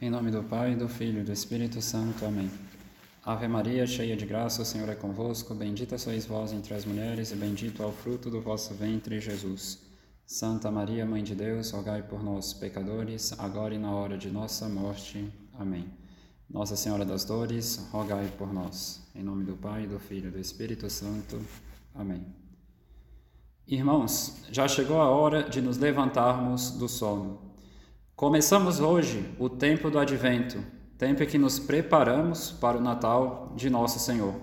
Em nome do Pai, do Filho e do Espírito Santo. Amém. Ave Maria, cheia de graça, o Senhor é convosco. Bendita sois vós entre as mulheres, e bendito é o fruto do vosso ventre, Jesus. Santa Maria, Mãe de Deus, rogai por nós, pecadores, agora e na hora de nossa morte. Amém. Nossa Senhora das Dores, rogai por nós. Em nome do Pai, do Filho e do Espírito Santo. Amém. Irmãos, já chegou a hora de nos levantarmos do sono. Começamos hoje o tempo do advento, tempo em que nos preparamos para o Natal de Nosso Senhor.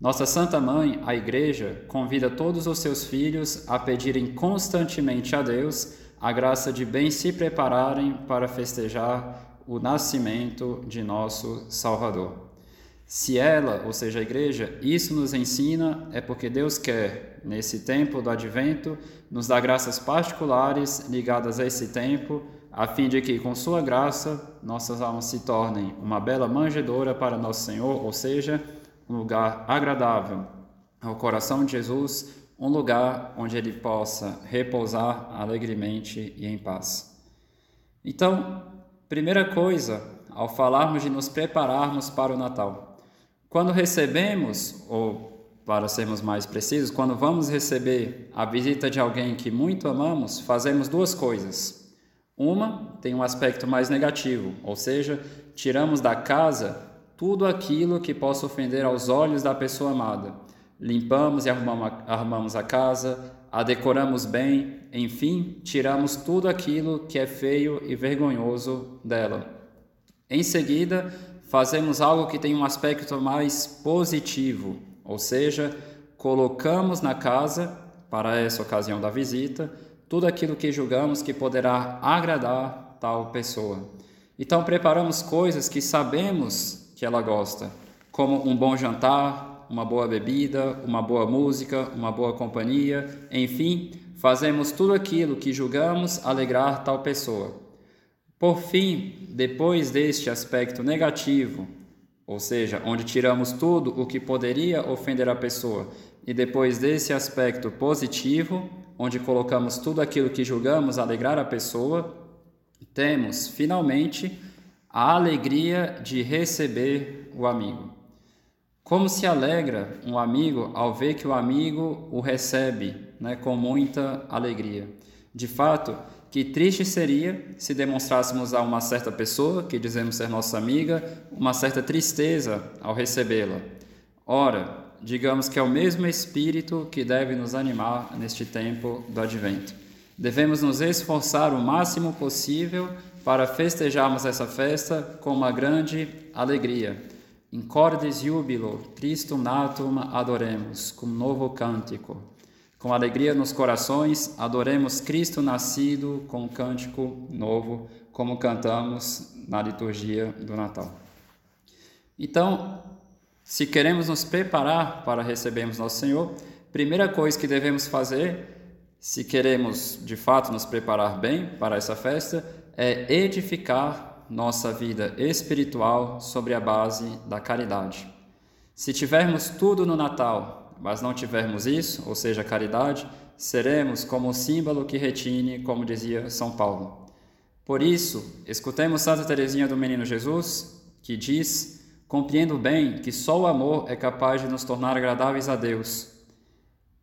Nossa Santa Mãe, a Igreja, convida todos os seus filhos a pedirem constantemente a Deus a graça de bem se prepararem para festejar o nascimento de nosso Salvador. Se ela, ou seja, a igreja, isso nos ensina, é porque Deus quer, nesse tempo do advento, nos dar graças particulares ligadas a esse tempo a fim de que, com Sua graça, nossas almas se tornem uma bela manjedoura para Nosso Senhor, ou seja, um lugar agradável ao coração de Jesus, um lugar onde ele possa repousar alegremente e em paz. Então, primeira coisa, ao falarmos de nos prepararmos para o Natal, quando recebemos, ou para sermos mais precisos, quando vamos receber a visita de alguém que muito amamos, fazemos duas coisas. Uma tem um aspecto mais negativo, ou seja, tiramos da casa tudo aquilo que possa ofender aos olhos da pessoa amada. Limpamos e arrumamos a casa, a decoramos bem, enfim, tiramos tudo aquilo que é feio e vergonhoso dela. Em seguida, fazemos algo que tem um aspecto mais positivo, ou seja, colocamos na casa, para essa ocasião da visita, tudo aquilo que julgamos que poderá agradar tal pessoa. Então preparamos coisas que sabemos que ela gosta, como um bom jantar, uma boa bebida, uma boa música, uma boa companhia, enfim, fazemos tudo aquilo que julgamos alegrar tal pessoa. Por fim, depois deste aspecto negativo, ou seja, onde tiramos tudo o que poderia ofender a pessoa, e depois desse aspecto positivo, onde colocamos tudo aquilo que julgamos alegrar a pessoa, temos finalmente a alegria de receber o amigo. Como se alegra um amigo ao ver que o amigo o recebe né, com muita alegria. De fato, que triste seria se demonstrássemos a uma certa pessoa, que dizemos ser nossa amiga, uma certa tristeza ao recebê-la. Ora, digamos que é o mesmo Espírito que deve nos animar neste tempo do Advento. Devemos nos esforçar o máximo possível para festejarmos essa festa com uma grande alegria. In cordes jubilo, Christum natum adoremos, com novo cântico. Com alegria nos corações, adoremos Cristo nascido com um cântico novo, como cantamos na liturgia do Natal. Então, se queremos nos preparar para recebermos nosso Senhor, primeira coisa que devemos fazer, se queremos de fato nos preparar bem para essa festa, é edificar nossa vida espiritual sobre a base da caridade. Se tivermos tudo no Natal, mas não tivermos isso, ou seja, caridade, seremos como o símbolo que retine, como dizia São Paulo. Por isso, escutemos Santa Teresinha do Menino Jesus, que diz Compreendo bem que só o amor é capaz de nos tornar agradáveis a Deus.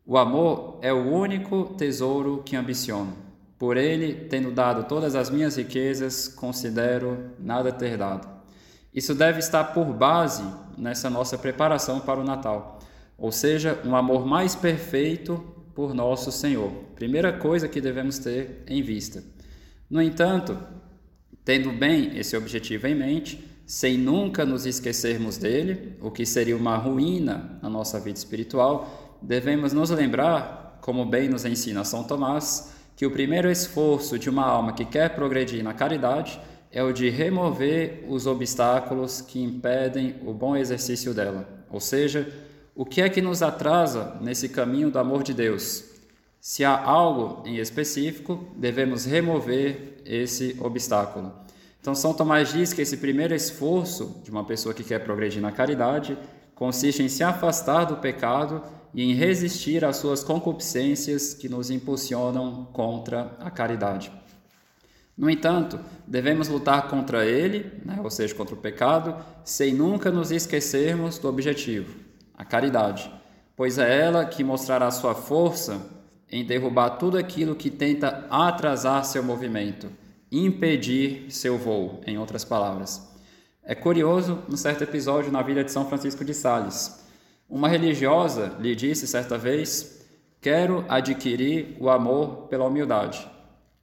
O amor é o único tesouro que ambiciono. Por ele, tendo dado todas as minhas riquezas, considero nada ter dado. Isso deve estar por base nessa nossa preparação para o Natal, ou seja, um amor mais perfeito por nosso Senhor. Primeira coisa que devemos ter em vista. No entanto, tendo bem esse objetivo em mente, sem nunca nos esquecermos dele, o que seria uma ruína na nossa vida espiritual, devemos nos lembrar, como bem nos ensina São Tomás, que o primeiro esforço de uma alma que quer progredir na caridade é o de remover os obstáculos que impedem o bom exercício dela. Ou seja, o que é que nos atrasa nesse caminho do amor de Deus? Se há algo em específico, devemos remover esse obstáculo. Então, São Tomás diz que esse primeiro esforço de uma pessoa que quer progredir na caridade consiste em se afastar do pecado e em resistir às suas concupiscências que nos impulsionam contra a caridade. No entanto, devemos lutar contra ele, né, ou seja, contra o pecado, sem nunca nos esquecermos do objetivo, a caridade, pois é ela que mostrará sua força em derrubar tudo aquilo que tenta atrasar seu movimento, impedir seu voo, em outras palavras. É curioso, num certo episódio na vida de São Francisco de Sales, uma religiosa lhe disse certa vez: Quero adquirir o amor pela humildade.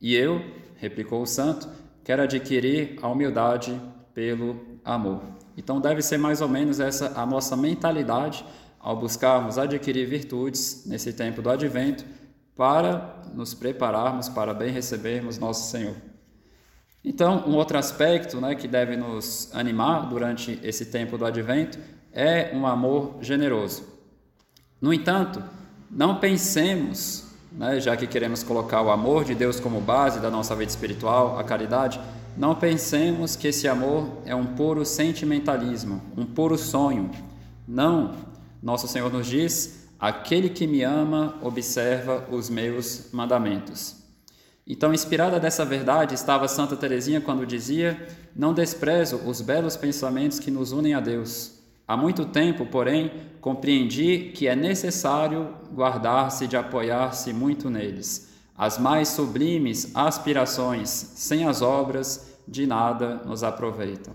E eu, replicou o santo, quero adquirir a humildade pelo amor. Então deve ser mais ou menos essa a nossa mentalidade ao buscarmos adquirir virtudes nesse tempo do advento para nos prepararmos para bem recebermos nosso Senhor. Então, um outro aspecto né, que deve nos animar durante esse tempo do advento é um amor generoso. No entanto, não pensemos né, já que queremos colocar o amor de Deus como base da nossa vida espiritual, a caridade, não pensemos que esse amor é um puro sentimentalismo, um puro sonho. Não. Nosso Senhor nos diz: aquele que me ama observa os meus mandamentos. Então, inspirada dessa verdade, estava Santa Teresinha quando dizia: Não desprezo os belos pensamentos que nos unem a Deus Há muito tempo, porém, compreendi que é necessário guardar-se de apoiar-se muito neles. As mais sublimes aspirações, sem as obras, de nada nos aproveitam.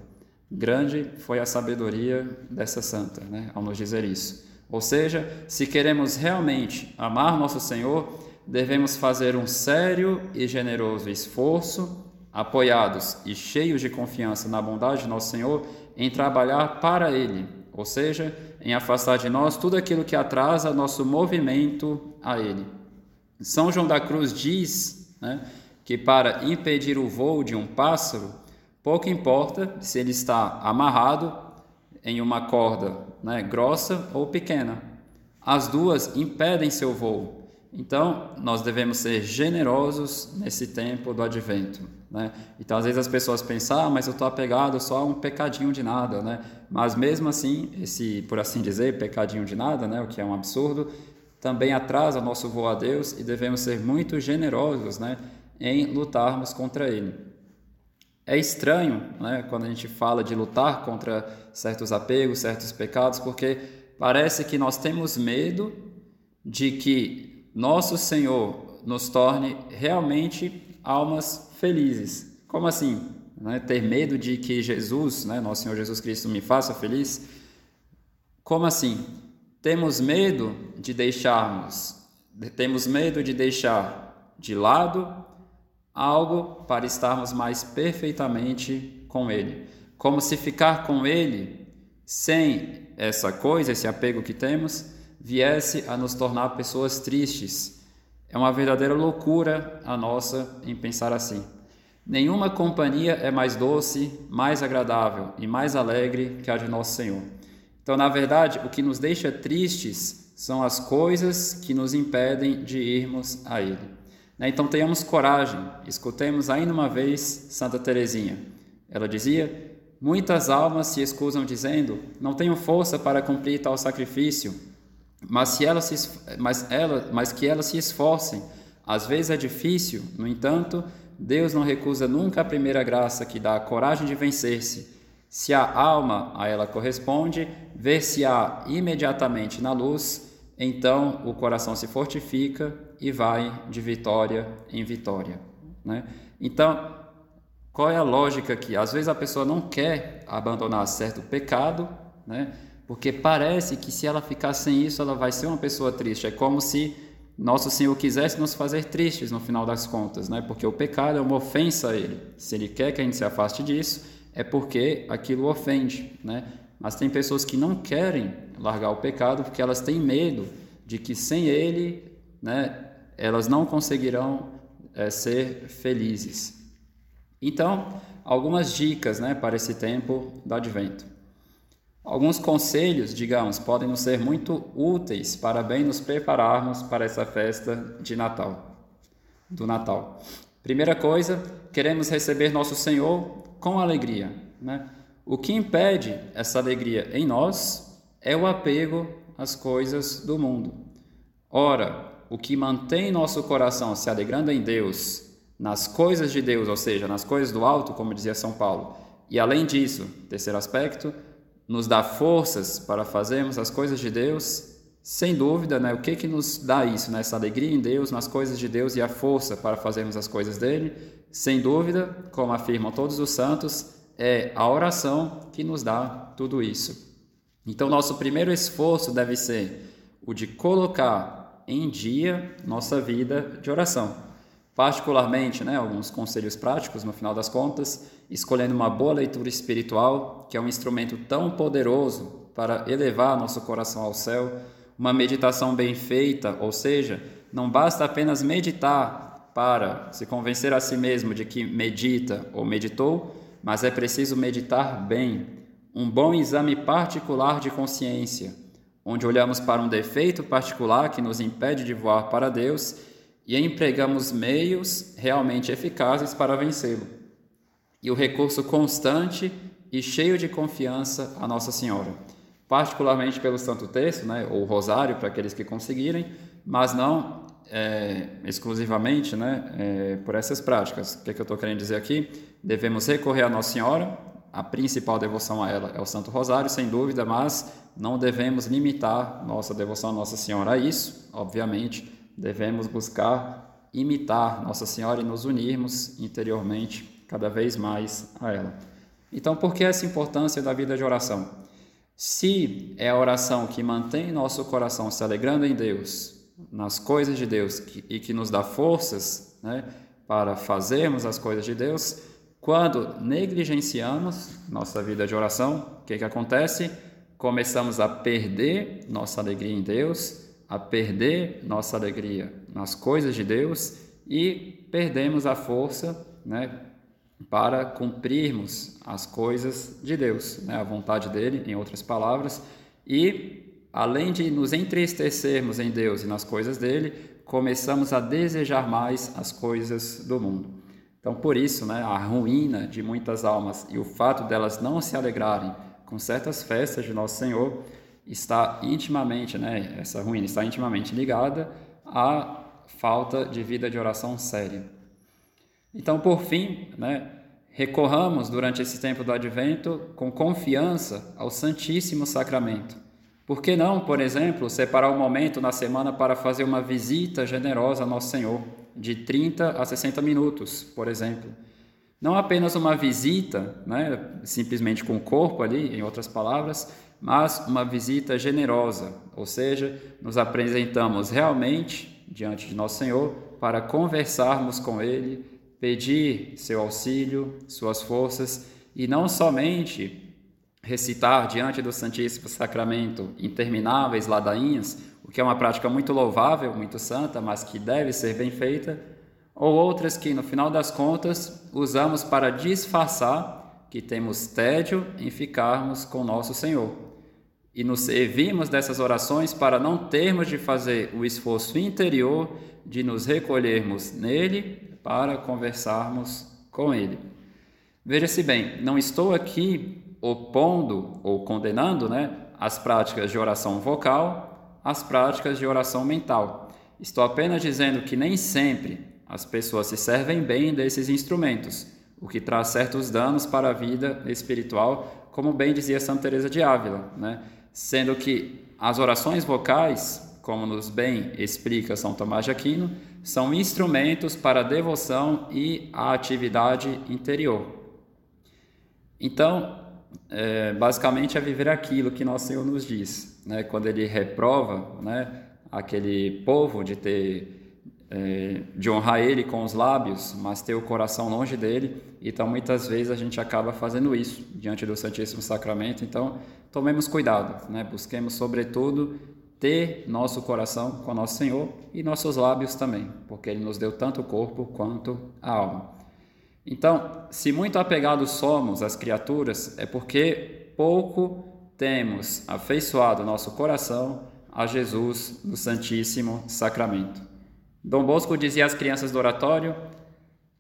Grande foi a sabedoria dessa santa, né, ao nos dizer isso. Ou seja, se queremos realmente amar nosso Senhor, devemos fazer um sério e generoso esforço, apoiados e cheios de confiança na bondade de nosso Senhor, em trabalhar para Ele ou seja, em afastar de nós tudo aquilo que atrasa nosso movimento a Ele. São João da Cruz diz né, que para impedir o voo de um pássaro, pouco importa se ele está amarrado em uma corda né, grossa ou pequena. As duas impedem seu voo. Então, nós devemos ser generosos nesse tempo do advento. Né? Então, às vezes as pessoas pensam, ah, mas eu estou apegado só a um pecadinho de nada. Né? Mas mesmo assim, esse, por assim dizer, pecadinho de nada, né? o que é um absurdo, também atrasa nosso voo a Deus e devemos ser muito generosos né? em lutarmos contra ele. É estranho né, quando a gente fala de lutar contra certos apegos, certos pecados, porque parece que nós temos medo de que nosso Senhor nos torne realmente almas felizes. Como assim? Né? Ter medo de que Jesus, né, nosso Senhor Jesus Cristo, me faça feliz? Como assim? Temos medo de deixarmos, temos medo de deixar de lado algo para estarmos mais perfeitamente com Ele. Como se ficar com Ele sem essa coisa, esse apego que temos, viesse a nos tornar pessoas tristes. É uma verdadeira loucura a nossa em pensar assim. Nenhuma companhia é mais doce, mais agradável e mais alegre que a de nosso Senhor. Então, na verdade, o que nos deixa tristes são as coisas que nos impedem de irmos a Ele. Né? Então, tenhamos coragem, escutemos ainda uma vez Santa Teresinha. Ela dizia: Muitas almas se excusam dizendo: Não tenho força para cumprir tal sacrifício mas, se ela se, mas, ela, mas que elas se esforcem. Às vezes é difícil, no entanto, Deus não recusa nunca a primeira graça que dá a coragem de vencer-se. Se a alma a ela corresponde, ver-se-á imediatamente na luz, então o coração se fortifica e vai de vitória em vitória. Né? Então, qual é a lógica aqui? Às vezes a pessoa não quer abandonar certo pecado, né? Porque parece que se ela ficar sem isso, ela vai ser uma pessoa triste. É como se nosso Senhor quisesse nos fazer tristes no final das contas, né? Porque o pecado é uma ofensa a Ele. Se Ele quer que a gente se afaste disso, é porque aquilo ofende, né? Mas tem pessoas que não querem largar o pecado porque elas têm medo de que sem Ele, né, elas não conseguirão é, ser felizes. Então, algumas dicas, né, para esse tempo do Advento. Alguns conselhos, digamos, podem nos ser muito úteis para bem nos prepararmos para essa festa de Natal, do Natal. Primeira coisa, queremos receber nosso Senhor com alegria. Né? O que impede essa alegria em nós é o apego às coisas do mundo. Ora, o que mantém nosso coração se alegrando em Deus, nas coisas de Deus, ou seja, nas coisas do alto, como dizia São Paulo. E além disso, terceiro aspecto, nos dá forças para fazermos as coisas de Deus sem dúvida, né, o que que nos dá isso, né, essa alegria em Deus, nas coisas de Deus e a força para fazermos as coisas dele? Sem dúvida, como afirmam todos os santos, é a oração que nos dá tudo isso. Então, nosso primeiro esforço deve ser o de colocar em dia nossa vida de oração. Particularmente, né, alguns conselhos práticos no final das contas, escolhendo uma boa leitura espiritual, que é um instrumento tão poderoso para elevar nosso coração ao céu uma meditação bem feita, ou seja, não basta apenas meditar para se convencer a si mesmo de que medita ou meditou, mas é preciso meditar bem, um bom exame particular de consciência, onde olhamos para um defeito particular que nos impede de voar para Deus e empregamos meios realmente eficazes para vencê-lo. E o recurso constante e cheio de confiança a Nossa Senhora particularmente pelo Santo Texto, né, ou Rosário, para aqueles que conseguirem, mas não é, exclusivamente né, é, por essas práticas. O que, é que eu estou querendo dizer aqui? Devemos recorrer a Nossa Senhora, a principal devoção a ela é o Santo Rosário, sem dúvida, mas não devemos limitar nossa devoção a Nossa Senhora a isso, obviamente, devemos buscar imitar Nossa Senhora e nos unirmos interiormente cada vez mais a ela. Então, por que essa importância da vida de oração? Se é a oração que mantém nosso coração se alegrando em Deus, nas coisas de Deus e que nos dá forças né, para fazermos as coisas de Deus, quando negligenciamos nossa vida de oração, o que, que acontece? Começamos a perder nossa alegria em Deus, a perder nossa alegria nas coisas de Deus e perdemos a força né, para cumprirmos as coisas de Deus, né? a vontade dele, em outras palavras, e além de nos entristecermos em Deus e nas coisas dele, começamos a desejar mais as coisas do mundo. Então, por isso, né, a ruína de muitas almas e o fato delas não se alegrarem com certas festas de Nosso Senhor está intimamente, né, essa ruína está intimamente ligada à falta de vida de oração séria. Então, por fim, né, recorramos durante esse tempo do advento com confiança ao Santíssimo Sacramento. Por que não, por exemplo, separar um momento na semana para fazer uma visita generosa a Nosso Senhor, de 30 a 60 minutos, por exemplo? Não apenas uma visita, né, simplesmente com o corpo ali, em outras palavras, mas uma visita generosa, ou seja, nos apresentamos realmente diante de Nosso Senhor para conversarmos com Ele, pedir seu auxílio, suas forças e não somente recitar diante do Santíssimo Sacramento intermináveis ladainhas, o que é uma prática muito louvável, muito santa, mas que deve ser bem feita, ou outras que no final das contas usamos para disfarçar que temos tédio em ficarmos com nosso Senhor. E nos servimos dessas orações para não termos de fazer o esforço interior de nos recolhermos nele para conversarmos com ele. Veja-se bem, não estou aqui opondo ou condenando né, as práticas de oração vocal às práticas de oração mental. Estou apenas dizendo que nem sempre as pessoas se servem bem desses instrumentos, o que traz certos danos para a vida espiritual, como bem dizia Santa Teresa de Ávila, né? sendo que as orações vocais, como nos bem explica São Tomás de Aquino, são instrumentos para a devoção e a atividade interior. Então, é, basicamente é viver aquilo que nosso Senhor nos diz, né? quando Ele reprova, né, aquele povo de ter é, de honrar Ele com os lábios, mas ter o coração longe dele. Então, muitas vezes a gente acaba fazendo isso diante do Santíssimo Sacramento. Então, tomemos cuidado, né? busquemos sobretudo ter nosso coração com nosso Senhor e nossos lábios também, porque Ele nos deu tanto o corpo quanto a alma. Então, se muito apegados somos às criaturas, é porque pouco temos afeiçoado nosso coração a Jesus no Santíssimo Sacramento. Dom Bosco dizia às crianças do oratório: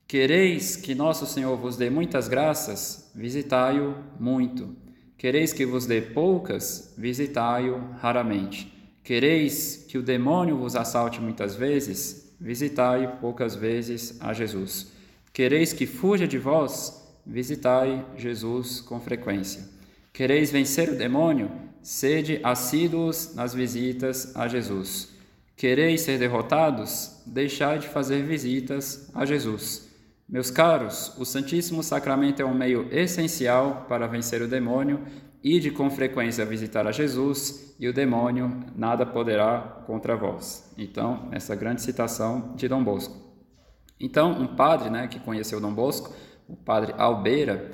Quereis que nosso Senhor vos dê muitas graças, visitai-o muito. Quereis que vos dê poucas, visitai-o raramente. Quereis que o demônio vos assalte muitas vezes? Visitai poucas vezes a Jesus. Quereis que fuja de vós? Visitai Jesus com frequência. Quereis vencer o demônio? Sede assíduos nas visitas a Jesus. Quereis ser derrotados? Deixai de fazer visitas a Jesus. Meus caros, o Santíssimo Sacramento é um meio essencial para vencer o demônio e de com frequência visitar a Jesus, e o demônio nada poderá contra vós. Então, essa grande citação de Dom Bosco. Então, um padre né, que conheceu Dom Bosco, o padre Albeira,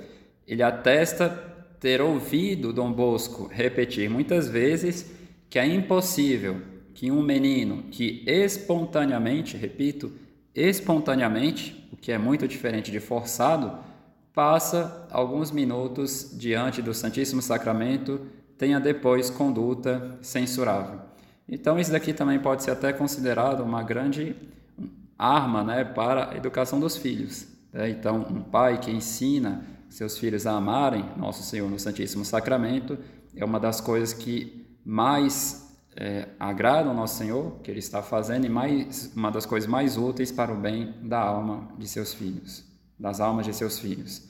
ele atesta ter ouvido Dom Bosco repetir muitas vezes que é impossível que um menino que espontaneamente, repito, espontaneamente, o que é muito diferente de forçado, passa alguns minutos diante do Santíssimo Sacramento, tenha depois conduta censurável. Então isso daqui também pode ser até considerado uma grande arma né, para a educação dos filhos. Né? Então, um pai que ensina seus filhos a amarem Nosso Senhor no Santíssimo Sacramento é uma das coisas que mais é, ao Nosso Senhor, que Ele está fazendo, e mais, uma das coisas mais úteis para o bem da alma de seus filhos, das almas de seus filhos.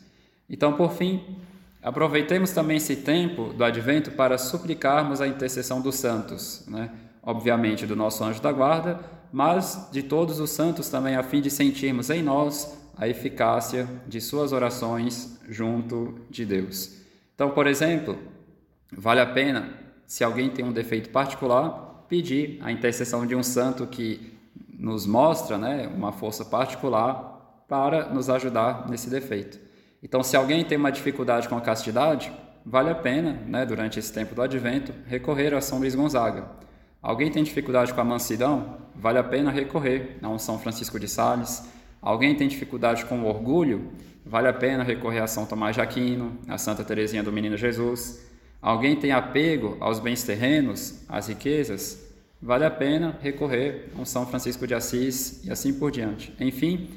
Então, por fim, aproveitemos também esse tempo do advento para suplicarmos a intercessão dos santos, né? obviamente do nosso anjo da guarda, mas de todos os santos também, a fim de sentirmos em nós a eficácia de suas orações junto de Deus. Então, por exemplo, vale a pena se alguém tem um defeito particular, pedir a intercessão de um santo que nos mostra né, uma força particular para nos ajudar nesse defeito. Então, se alguém tem uma dificuldade com a castidade, vale a pena, né, durante esse tempo do advento, recorrer a São Luís Gonzaga. Alguém tem dificuldade com a mansidão, vale a pena recorrer a um São Francisco de Sales. Alguém tem dificuldade com o orgulho, vale a pena recorrer a São Tomás de Aquino, a Santa Teresinha do Menino Jesus. Alguém tem apego aos bens terrenos, às riquezas, vale a pena recorrer a um São Francisco de Assis e assim por diante. Enfim,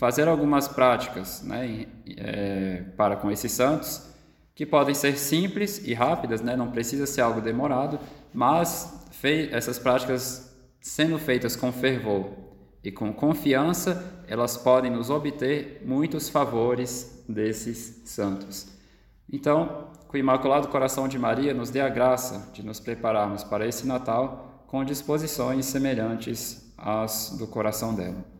fazer algumas práticas né, é, para com esses santos, que podem ser simples e rápidas, né, não precisa ser algo demorado, mas essas práticas sendo feitas com fervor e com confiança, elas podem nos obter muitos favores desses santos. Então, que o Imaculado Coração de Maria nos dê a graça de nos prepararmos para esse Natal com disposições semelhantes às do coração dela.